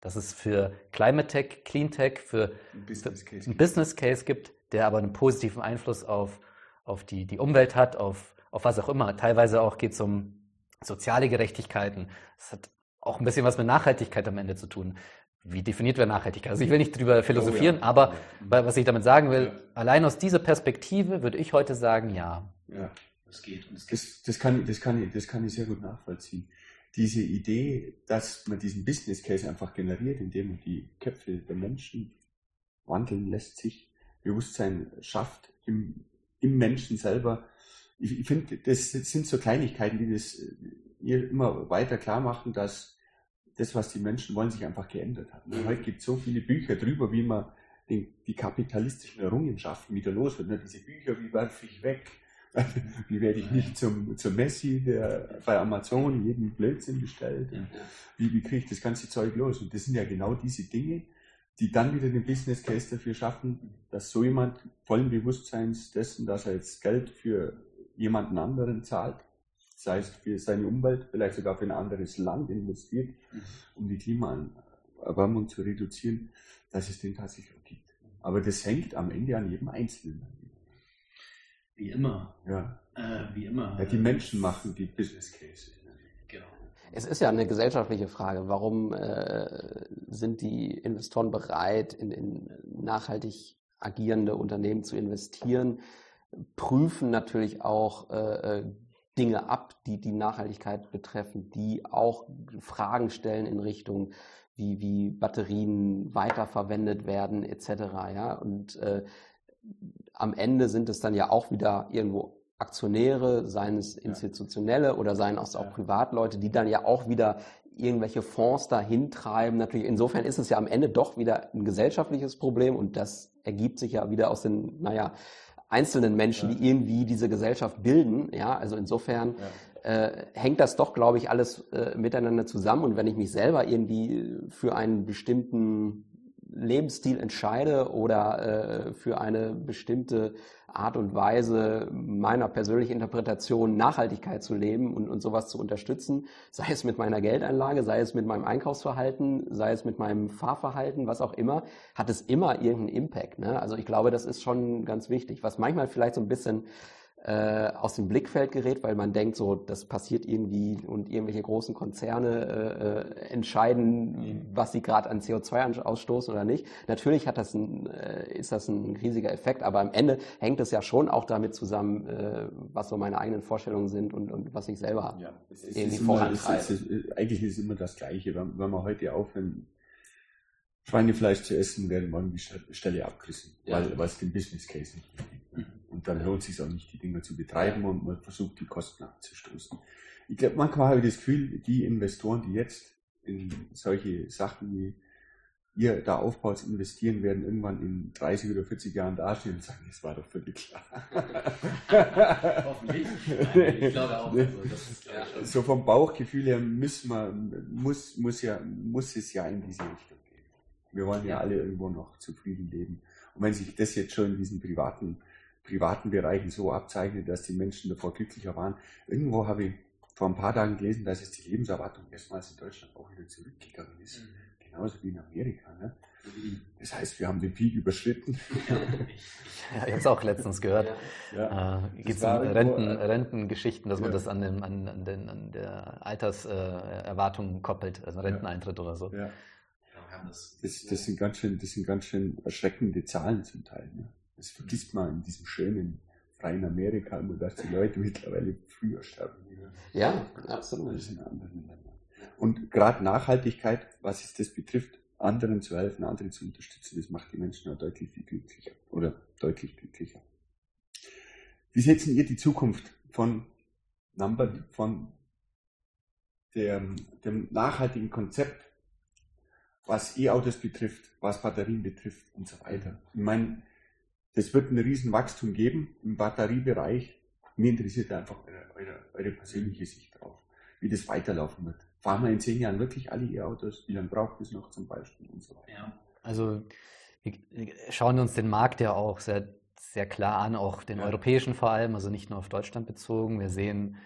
Dass es für Climate Tech, Clean Tech, für Ein Business Case einen Business Case gibt, der aber einen positiven Einfluss auf, auf die, die Umwelt hat, auf, auf was auch immer. Teilweise auch geht es um soziale Gerechtigkeiten. Es hat auch ein bisschen was mit Nachhaltigkeit am Ende zu tun. Wie definiert wer Nachhaltigkeit? Also ich will nicht drüber philosophieren, Oh ja. aber Ja. weil- was ich damit sagen will, Ja. allein aus dieser Perspektive würde ich heute sagen, ja. Ja. Das geht. Geht. Das, das, kann, das, kann ich, das kann ich sehr gut nachvollziehen. Diese Idee, dass man diesen Business Case einfach generiert, indem man die Köpfe der Menschen wandeln lässt, sich Bewusstsein schafft im, im Menschen selber. Ich, finde, das sind so Kleinigkeiten, die das äh, mir immer weiter klar machen, dass das, was die Menschen wollen, sich einfach geändert hat. Und heute gibt es so viele Bücher drüber, wie man den, die kapitalistischen Errungenschaften wieder los wird. Ne, Diese Bücher, wie werfe ich weg? [LAUGHS] Wie werde ich nicht zum, zum Messi, der bei Amazon jeden Blödsinn bestellt? Ja. Wie, wie kriege ich das ganze Zeug los? Und das sind ja genau diese Dinge, die dann wieder den Business Case dafür schaffen, dass so jemand vollen Bewusstseins dessen, dass er jetzt Geld für jemanden anderen zahlt, sei es für seine Umwelt, vielleicht sogar für ein anderes Land investiert, um die Klimaerwärmung zu reduzieren, dass es den tatsächlich auch gibt. Aber das hängt am Ende an jedem Einzelnen. Wie immer. Ja. Äh, wie immer. Ja, die Menschen machen die Business Case. Genau. Es ist ja eine gesellschaftliche Frage. Warum äh, sind die Investoren bereit, in, in nachhaltig agierende Unternehmen zu investieren? Prüfen natürlich auch äh, äh, Dinge ab, die die Nachhaltigkeit betreffen, die auch Fragen stellen in Richtung, wie, wie Batterien weiterverwendet werden, etc. Ja? Und äh, am Ende sind es dann ja auch wieder irgendwo Aktionäre, seien es institutionelle oder seien es auch. Privatleute, die dann ja auch wieder irgendwelche Fonds dahin treiben. Natürlich, insofern ist es ja am Ende doch wieder ein gesellschaftliches Problem und das ergibt sich ja wieder aus den, naja, einzelnen Menschen, Ja. die irgendwie diese Gesellschaft bilden. Ja, also insofern äh, hängt das doch, glaube ich, alles äh, miteinander zusammen. Und wenn ich mich selber irgendwie für einen bestimmten Lebensstil entscheide oder äh, für eine bestimmte Art und Weise meiner persönlichen Interpretation Nachhaltigkeit zu leben und, und sowas zu unterstützen, sei es mit meiner Geldeinlage, sei es mit meinem Einkaufsverhalten, sei es mit meinem Fahrverhalten, was auch immer, hat es immer irgendeinen Impact. Ne? Also ich glaube, das ist schon ganz wichtig. Was manchmal vielleicht so ein bisschen äh, aus dem Blickfeld gerät, weil man denkt, so das passiert irgendwie und irgendwelche großen Konzerne äh, äh, entscheiden, was sie gerade an CO2 ausstoßen oder nicht. Natürlich hat das ein, äh, ist das ein riesiger Effekt, aber am Ende hängt es ja schon auch damit zusammen, äh, was so meine eigenen Vorstellungen sind und, und was ich selber Ja, es irgendwie es es ist, eigentlich ist es immer das Gleiche. Wenn, wenn wir heute aufhören, Schweinefleisch zu essen, werden morgen die Stelle abgerissen, Ja. weil, es den Business Case nicht gibt. Und dann lohnt es sich auch nicht, die Dinger zu betreiben und man versucht, die Kosten abzustoßen. Ich glaube, manchmal habe ich das Gefühl, die Investoren, die jetzt in solche Sachen wie ihr da aufbaut, investieren, werden irgendwann in 30 oder 40 Jahren dastehen und sagen, das war doch völlig klar. [LAUGHS] Hoffentlich. Nein, ich glaube auch. Also, ich, [LAUGHS] schon. so vom Bauchgefühl her müssen wir, muss, muss, ja, muss es ja in diese Richtung gehen. Wir wollen ja alle irgendwo noch zufrieden leben. Und wenn sich das jetzt schon in diesen privaten, privaten Bereichen so abzeichnet, dass die Menschen davor glücklicher waren, irgendwo habe ich vor ein paar Tagen gelesen, dass jetzt die Lebenserwartung erstmals in Deutschland auch wieder zurückgegangen ist. genauso wie in Amerika. Ne? Das heißt, wir haben den Peak überschritten. Ja, [LAUGHS] ich habe es auch letztens gehört. Ja. Äh, Geht es irgendwo, Renten, äh, Rentengeschichten, dass man ja. das an, dem, an, an, den, an der Alterserwartung koppelt, also Renteneintritt oder so. Ja. Ja, Das, das, sind ganz schön, das sind ganz schön erschreckende Zahlen zum Teil. Ne? Das vergisst man in diesem schönen, freien Amerika immer, dass die Leute [LAUGHS] mittlerweile früher sterben. Ja, absolut. Das in anderen Ländern. Und gerade Nachhaltigkeit, was es das betrifft, anderen zu helfen, andere zu unterstützen, das macht die Menschen auch deutlich viel glücklicher oder deutlich glücklicher. Wie setzen ihr die Zukunft von Number, von dem, dem nachhaltigen Konzept, was E-Autos betrifft, was Batterien betrifft und so weiter? Ich meine, das wird ein Riesenwachstum geben im Batteriebereich. Mir interessiert einfach eure, eure, eure persönliche Sicht drauf, wie das weiterlaufen wird. Fahren wir in zehn Jahren wirklich alle E-Autos? Wie lange braucht es noch zum Beispiel und so weiter? ja, Also wir wir schauen uns den Markt ja auch sehr, sehr klar an, auch den Ja. europäischen vor allem, also nicht nur auf Deutschland bezogen. Wir sehen,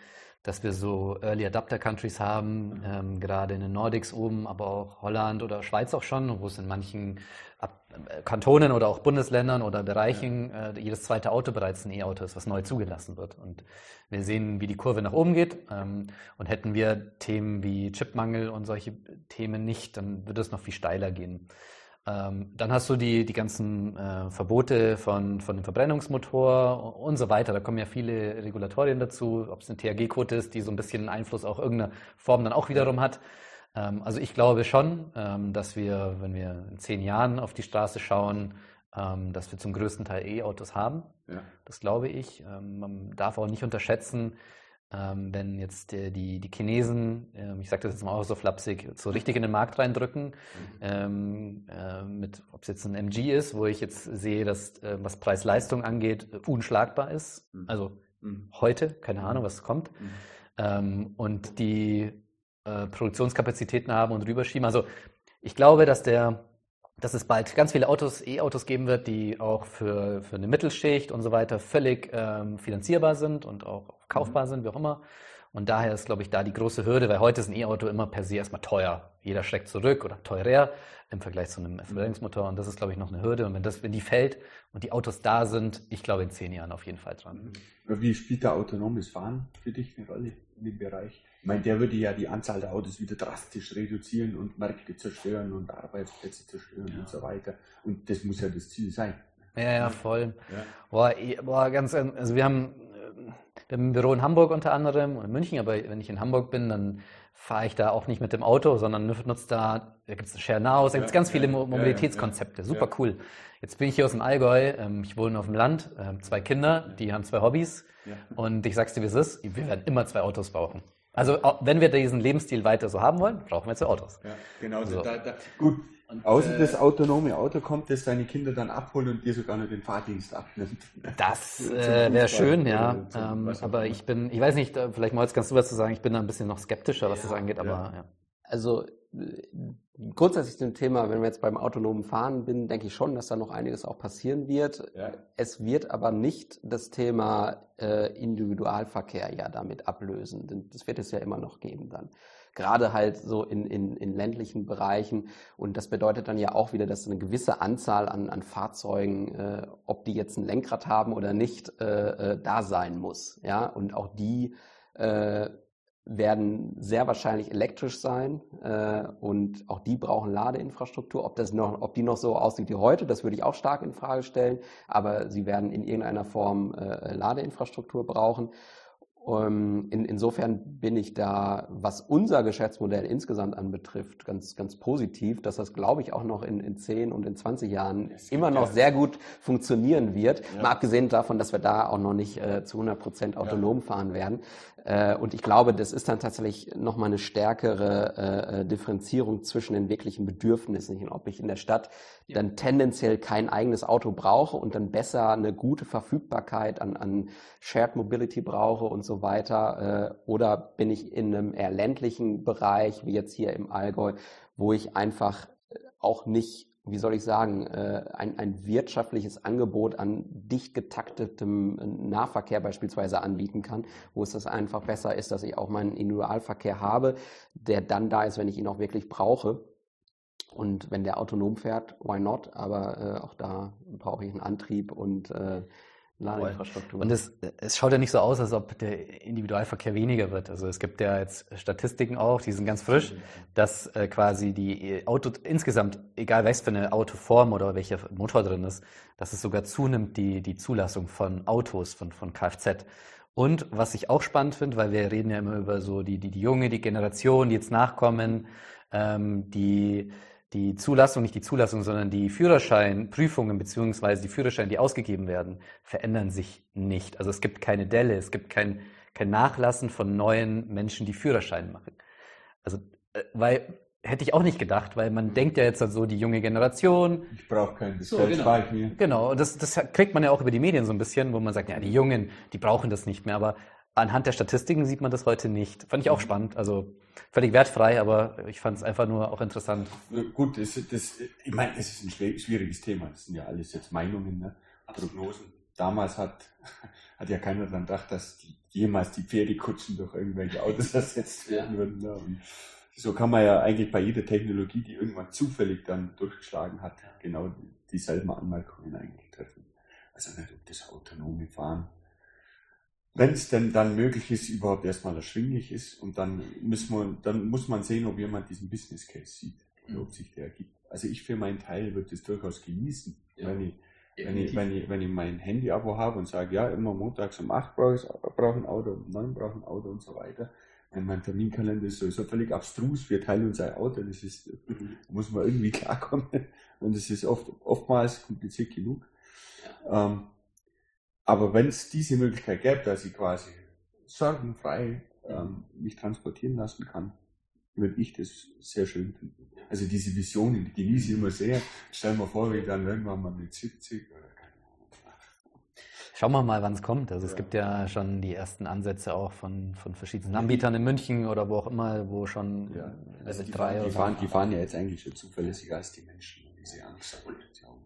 dass wir so Early Adapter Countries haben, ähm, gerade in den Nordics oben, aber auch Holland oder Schweiz auch schon, wo es in manchen Ab Kantonen oder auch Bundesländern oder Bereichen äh, jedes zweite Auto bereits ein E-Auto ist, was neu zugelassen wird. Und wir sehen, wie die Kurve nach oben geht. Ähm, und hätten wir Themen wie Chipmangel und solche Themen nicht, dann würde es noch viel steiler gehen. Ähm, dann hast du die, die ganzen äh, Verbote von, von dem Verbrennungsmotor und so weiter. Da kommen ja viele Regulatorien dazu, ob es eine THG-Quote ist, die so ein bisschen Einfluss auch irgendeiner Form dann auch wiederum hat. Ähm, also ich glaube schon, ähm, dass wir, wenn wir in zehn Jahren auf die Straße schauen, ähm, dass wir zum größten Teil E-Autos haben. Ja. Das glaube ich. Man darf auch nicht unterschätzen, wenn jetzt äh, die, die Chinesen, ich sage das jetzt mal auch so flapsig, so richtig in den Markt reindrücken, ähm, äh, mit, ob es jetzt ein MG ist, wo ich jetzt sehe, dass äh, was Preis-Leistung angeht, unschlagbar ist. Mhm. Also Mhm. heute, keine Ahnung, was kommt. Mhm. Und die äh, Produktionskapazitäten haben und rüberschieben. Also ich glaube, dass der dass es bald ganz viele Autos, E-Autos geben wird, die auch für, für eine Mittelschicht und so weiter völlig ähm, finanzierbar sind und auch kaufbar sind, wie auch immer. Und daher ist, glaube ich, da die große Hürde, weil heute ist ein E-Auto immer per se erstmal teuer. Jeder schreckt zurück oder teurer im Vergleich zu einem Verbrennungsmotor. Und das ist, glaube ich, noch eine Hürde. Und wenn das, wenn die fällt und die Autos da sind, ich glaube in zehn Jahren auf jeden Fall dran. Wie spielt da autonomes Fahren für dich eine Rolle in dem Bereich? Ich meine, der würde ja die Anzahl der Autos wieder drastisch reduzieren und Märkte zerstören und Arbeitsplätze zerstören und so weiter. Und das muss ja das Ziel sein. Ja, ja, voll. Ja. Boah, eh- boah, ganz, also wir haben, ähm, wir haben ein Büro in Hamburg unter anderem und in München, aber wenn ich in Hamburg bin, dann fahre ich da auch nicht mit dem Auto, sondern nutze da, da gibt es Share Now, da gibt es Ja, ganz viele ja, Mo ja, ja, Mobilitätskonzepte, ja. super cool. Jetzt bin ich hier aus dem Allgäu, ähm, ich wohne auf dem Land, ähm, zwei Kinder, die haben zwei Hobbys Ja. und ich sag's dir, wie es ist, wir werden immer zwei Autos brauchen. Also wenn wir diesen Lebensstil weiter so haben wollen, brauchen wir zwei Autos. Ja, genau. So. Da, da, gut, Und, außer äh, das autonome Auto kommt, das deine Kinder dann abholen und dir sogar noch den Fahrdienst abnimmt. Das [LAUGHS] äh, wäre schön, ja. Ähm, aber ich bin, ich weiß nicht, äh, vielleicht Moritz, kannst du was zu sagen? Ich bin da ein bisschen noch skeptischer, was das angeht, aber ja. ja. Also grundsätzlich zum Thema, wenn wir jetzt beim autonomen Fahren bin, denke ich schon, dass da noch einiges auch passieren wird. Ja. Es wird aber nicht das Thema äh, Individualverkehr ja damit ablösen. Denn das wird es ja immer noch geben dann. Gerade halt so in, in, in ländlichen Bereichen. Und das bedeutet dann ja auch wieder, dass eine gewisse Anzahl an, an Fahrzeugen, äh, ob die jetzt ein Lenkrad haben oder nicht, äh, äh, da sein muss. Ja, und auch die äh, werden sehr wahrscheinlich elektrisch sein äh, und auch die brauchen Ladeinfrastruktur. Ob das noch, ob die noch so aussieht wie heute, das würde ich auch stark in Frage stellen. Aber sie werden in irgendeiner Form äh, Ladeinfrastruktur brauchen. Ähm, in, insofern bin ich da, was unser Geschäftsmodell insgesamt anbetrifft, ganz, ganz positiv, dass das, glaube ich, auch noch in, in 10 und in 20 Jahren immer noch sehr gut funktionieren wird. Mal abgesehen davon, dass wir da auch noch nicht äh, zu 100 Prozent autonom fahren werden. Äh, und ich glaube, das ist dann tatsächlich nochmal eine stärkere äh, äh, Differenzierung zwischen den wirklichen Bedürfnissen. Ob ich in der Stadt dann tendenziell kein eigenes Auto brauche und dann besser eine gute Verfügbarkeit an, an Shared Mobility brauche und so weiter. Äh, oder bin ich in einem eher ländlichen Bereich, wie jetzt hier im Allgäu, wo ich einfach äh, auch nicht wie soll ich sagen, äh, ein, ein wirtschaftliches Angebot an dicht getaktetem äh, Nahverkehr beispielsweise anbieten kann, wo es das einfach besser ist, dass ich auch meinen Individualverkehr habe, der dann da ist, wenn ich ihn auch wirklich brauche. Und wenn der autonom fährt, why not? Aber äh, auch da brauche ich einen Antrieb und äh, Ladeinfrastruktur. Und es, es schaut ja nicht so aus, als ob der Individualverkehr weniger wird. Also es gibt ja jetzt Statistiken auch, die sind ganz frisch, dass äh, quasi die Auto insgesamt, egal was für eine Autoform oder welcher Motor drin ist, dass es sogar zunimmt, die, die Zulassung von Autos, von, von Kfz. Und was ich auch spannend finde, weil wir reden ja immer über so die, die, die junge, die Generation, die jetzt nachkommen, ähm, die die Zulassung, nicht die Zulassung, sondern die Führerscheinprüfungen beziehungsweise die Führerscheine, die ausgegeben werden, verändern sich nicht. Also es gibt keine Delle, es gibt kein, kein Nachlassen von neuen Menschen, die Führerschein machen. Also, äh, weil hätte ich auch nicht gedacht, weil man denkt ja jetzt an so die junge Generation. Ich brauche keinen, So, genau. Genau, und das, das kriegt man ja auch über die Medien so ein bisschen, wo man sagt, ja, die Jungen, die brauchen das nicht mehr, aber anhand der Statistiken sieht man das heute nicht. Fand ich auch spannend, also völlig wertfrei, aber ich fand es einfach nur auch interessant. Gut, das, das, ich meine, es ist ein schwieriges Thema. Das sind ja alles jetzt Meinungen, ne? Prognosen. Damals hat, hat ja keiner daran gedacht, dass die, jemals die Pferdekutschen durch irgendwelche Autos [LAUGHS] ersetzt werden würden. Ne? Und so kann man ja eigentlich bei jeder Technologie, die irgendwann zufällig dann durchgeschlagen hat, genau dieselben Anmerkungen eigentlich treffen. Also nicht ob das autonome Fahren. Wenn es denn dann möglich ist, überhaupt erstmal erschwinglich ist und dann müssen wir, dann muss man sehen, ob jemand diesen Business Case sieht oder ob sich der ergibt. Also ich für meinen Teil würde es durchaus genießen, Ja, wenn, ich, wenn, ich, wenn, ich, wenn ich mein Handy-Abo habe und sage, ja, immer montags um 8 brauche ich ein Auto, um 9 brauche ich ein Auto und so weiter. Wenn mein Terminkalender ist sowieso völlig abstrus, wir teilen uns ein Auto, das ist, da muss man irgendwie [LAUGHS] klarkommen. Und das ist oft, oftmals kompliziert genug. Ähm, aber wenn es diese Möglichkeit gäbe, dass ich quasi sorgenfrei ähm, mich transportieren lassen kann, würde ich das sehr schön finden. Also diese Visionen, die genieße ich immer sehr. Stellen wir vor, wie dann irgendwann mal mit 70 oder keine Ahnung. Schauen wir mal, wann es kommt. Also es Ja. gibt ja schon die ersten Ansätze auch von, von verschiedenen Anbietern in München oder wo auch immer, wo schon Ja, also die, 3 fahren, oder die, so. fahren, die fahren ja jetzt eigentlich schon zuverlässiger als die Menschen.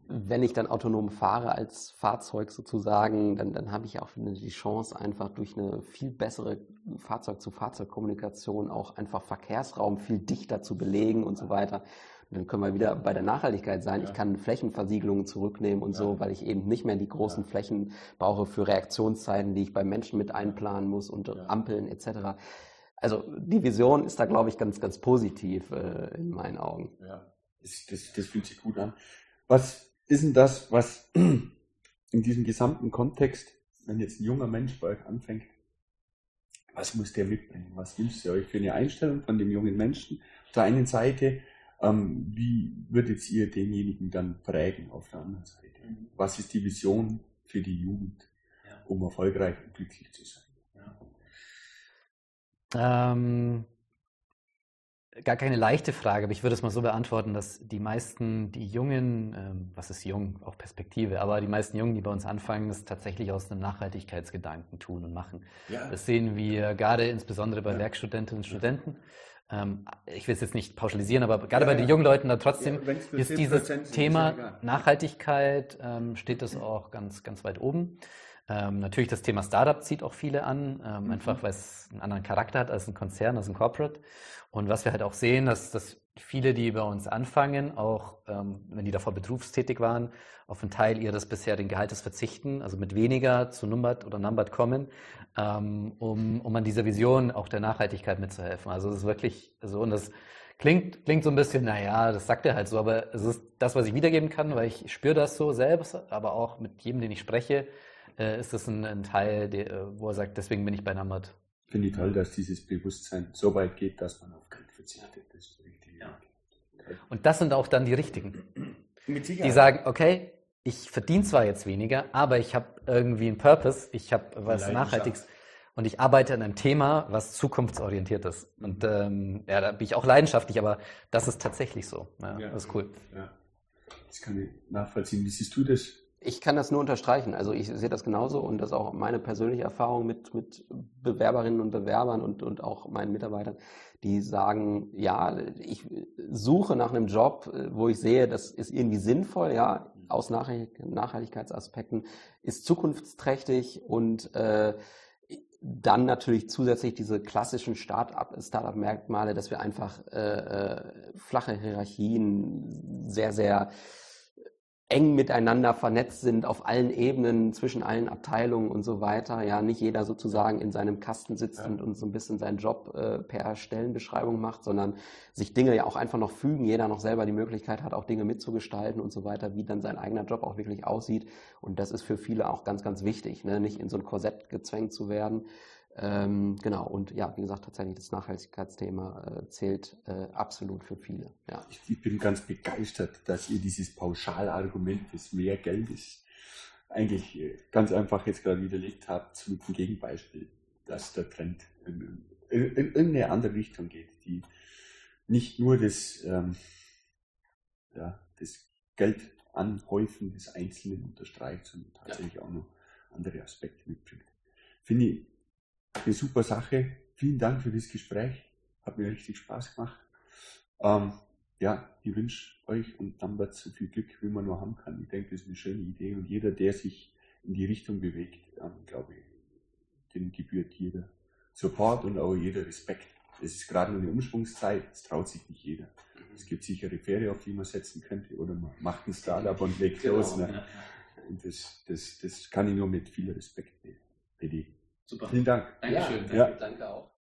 Wenn ich dann autonom fahre als Fahrzeug sozusagen, dann, dann habe ich auch die Chance, einfach durch eine viel bessere Fahrzeug-zu-Fahrzeug-Kommunikation auch einfach Verkehrsraum viel dichter zu belegen und so weiter. Und dann können wir wieder bei der Nachhaltigkeit sein. Ich kann Flächenversiegelungen zurücknehmen und so, weil ich eben nicht mehr die großen Flächen brauche für Reaktionszeiten, die ich beim Menschen mit einplanen muss und Ampeln etc. Also die Vision ist da, glaube ich, ganz, ganz positiv äh, in meinen Augen. Ja, das, das, das fühlt sich gut an. Was ist denn das, was [CLEARS THROAT] in diesem gesamten Kontext, wenn jetzt ein junger Mensch bei euch anfängt, was muss der mitbringen? Was wünscht ihr euch für eine Einstellung von dem jungen Menschen? Auf der einen Seite, ähm, wie würdet ihr denjenigen dann prägen auf der anderen Seite? Was ist die Vision für die Jugend, Ja. um erfolgreich und glücklich zu sein? Ähm, gar keine leichte Frage, aber ich würde es mal so beantworten, dass die meisten, die Jungen, ähm, was ist jung, auch Perspektive, aber die meisten Jungen, die bei uns anfangen, das tatsächlich aus einem Nachhaltigkeitsgedanken tun und machen. Ja, Das sehen wir gerade insbesondere bei Ja. Werkstudentinnen und Studenten. Ähm, ich will es jetzt nicht pauschalisieren, aber gerade Ja, bei den jungen Leuten da trotzdem ist 10% dieses Thema. Nachhaltigkeit, ähm, steht das auch ganz, ganz weit oben. Ähm, natürlich das Thema Startup zieht auch viele an, ähm, Mhm. einfach weil es einen anderen Charakter hat als ein Konzern, als ein Corporate. Und was wir halt auch sehen, dass, dass viele, die bei uns anfangen, auch ähm, wenn die davor berufstätig waren, auf einen Teil ihres bisherigen Gehaltes verzichten, also mit weniger zu Numbert oder Numbert kommen, ähm, um, um an dieser Vision auch der Nachhaltigkeit mitzuhelfen. Also es ist wirklich so, und das klingt, klingt so ein bisschen, naja, das sagt er halt so, aber es ist das, was ich wiedergeben kann, weil ich spüre das so selbst, aber auch mit jedem, den ich spreche, äh, ist das ein, ein Teil, der, äh, wo er sagt, deswegen bin ich bei Numbert. Finde ich toll, dass dieses Bewusstsein so weit geht, dass man auf Geld verzichtet. Das ist richtig. Ja. Und das sind auch dann die Richtigen. Die sagen, okay, ich verdiene zwar jetzt weniger, aber ich habe irgendwie einen Purpose, ich habe was. Nachhaltiges und ich arbeite an einem Thema, was zukunftsorientiert ist. Und ähm, ja, da bin ich auch leidenschaftlich, aber das ist tatsächlich so. Ja, Ja. Das ist cool. Ja. Das kann ich nachvollziehen. Wie siehst du das? Ich kann das nur unterstreichen. Also ich sehe das genauso und das ist auch meine persönliche Erfahrung mit, mit Bewerberinnen und Bewerbern und, und auch meinen Mitarbeitern, die sagen, ja, ich suche nach einem Job, wo ich sehe, das ist irgendwie sinnvoll, ja, aus Nachhaltig- Nachhaltigkeitsaspekten, ist zukunftsträchtig und äh, dann natürlich zusätzlich diese klassischen Start-up-Merkmale, dass wir einfach äh, äh, flache Hierarchien, sehr, sehr eng miteinander vernetzt sind auf allen Ebenen, zwischen allen Abteilungen und so weiter. Ja, nicht jeder sozusagen in seinem Kasten sitzt Ja. und, und so ein bisschen seinen Job äh, per Stellenbeschreibung macht, sondern sich Dinge ja auch einfach noch fügen, jeder noch selber die Möglichkeit hat, auch Dinge mitzugestalten und so weiter, wie dann sein eigener Job auch wirklich aussieht. Und das ist für viele auch ganz, ganz wichtig, ne? nicht in so ein Korsett gezwängt zu werden. Ähm, genau, und ja, wie gesagt, tatsächlich das Nachhaltigkeitsthema äh, zählt äh, absolut für viele. Ja. Ich, ich bin ganz begeistert, dass ihr dieses Pauschalargument des mehr Geldes eigentlich äh, ganz einfach jetzt gerade widerlegt habt mit dem Gegenbeispiel, dass der Trend in, in, in irgendeine andere Richtung geht, die nicht nur das, ähm, ja, das Geld anhäufen des Einzelnen unterstreicht, sondern tatsächlich auch noch andere Aspekte mitbringt. Finde ich eine super Sache. Vielen Dank für das Gespräch. Hat mir richtig Spaß gemacht. Ähm, ja, ich wünsche euch und Lambert so viel Glück, wie man nur haben kann. Ich denke, das ist eine schöne Idee und jeder, der sich in die Richtung bewegt, ähm, glaube ich, dem gebührt jeder Support und auch jeder Respekt. Es ist gerade eine Umschwungszeit, es traut sich nicht jeder. Es gibt sichere Pferde, auf die man setzen könnte, oder man macht ein Startup und legt Genau, los. Ne? Und das, das, das kann ich nur mit viel Respekt be- belegen. Super. Vielen Dank. Dankeschön. Ja, Ja. danke auch.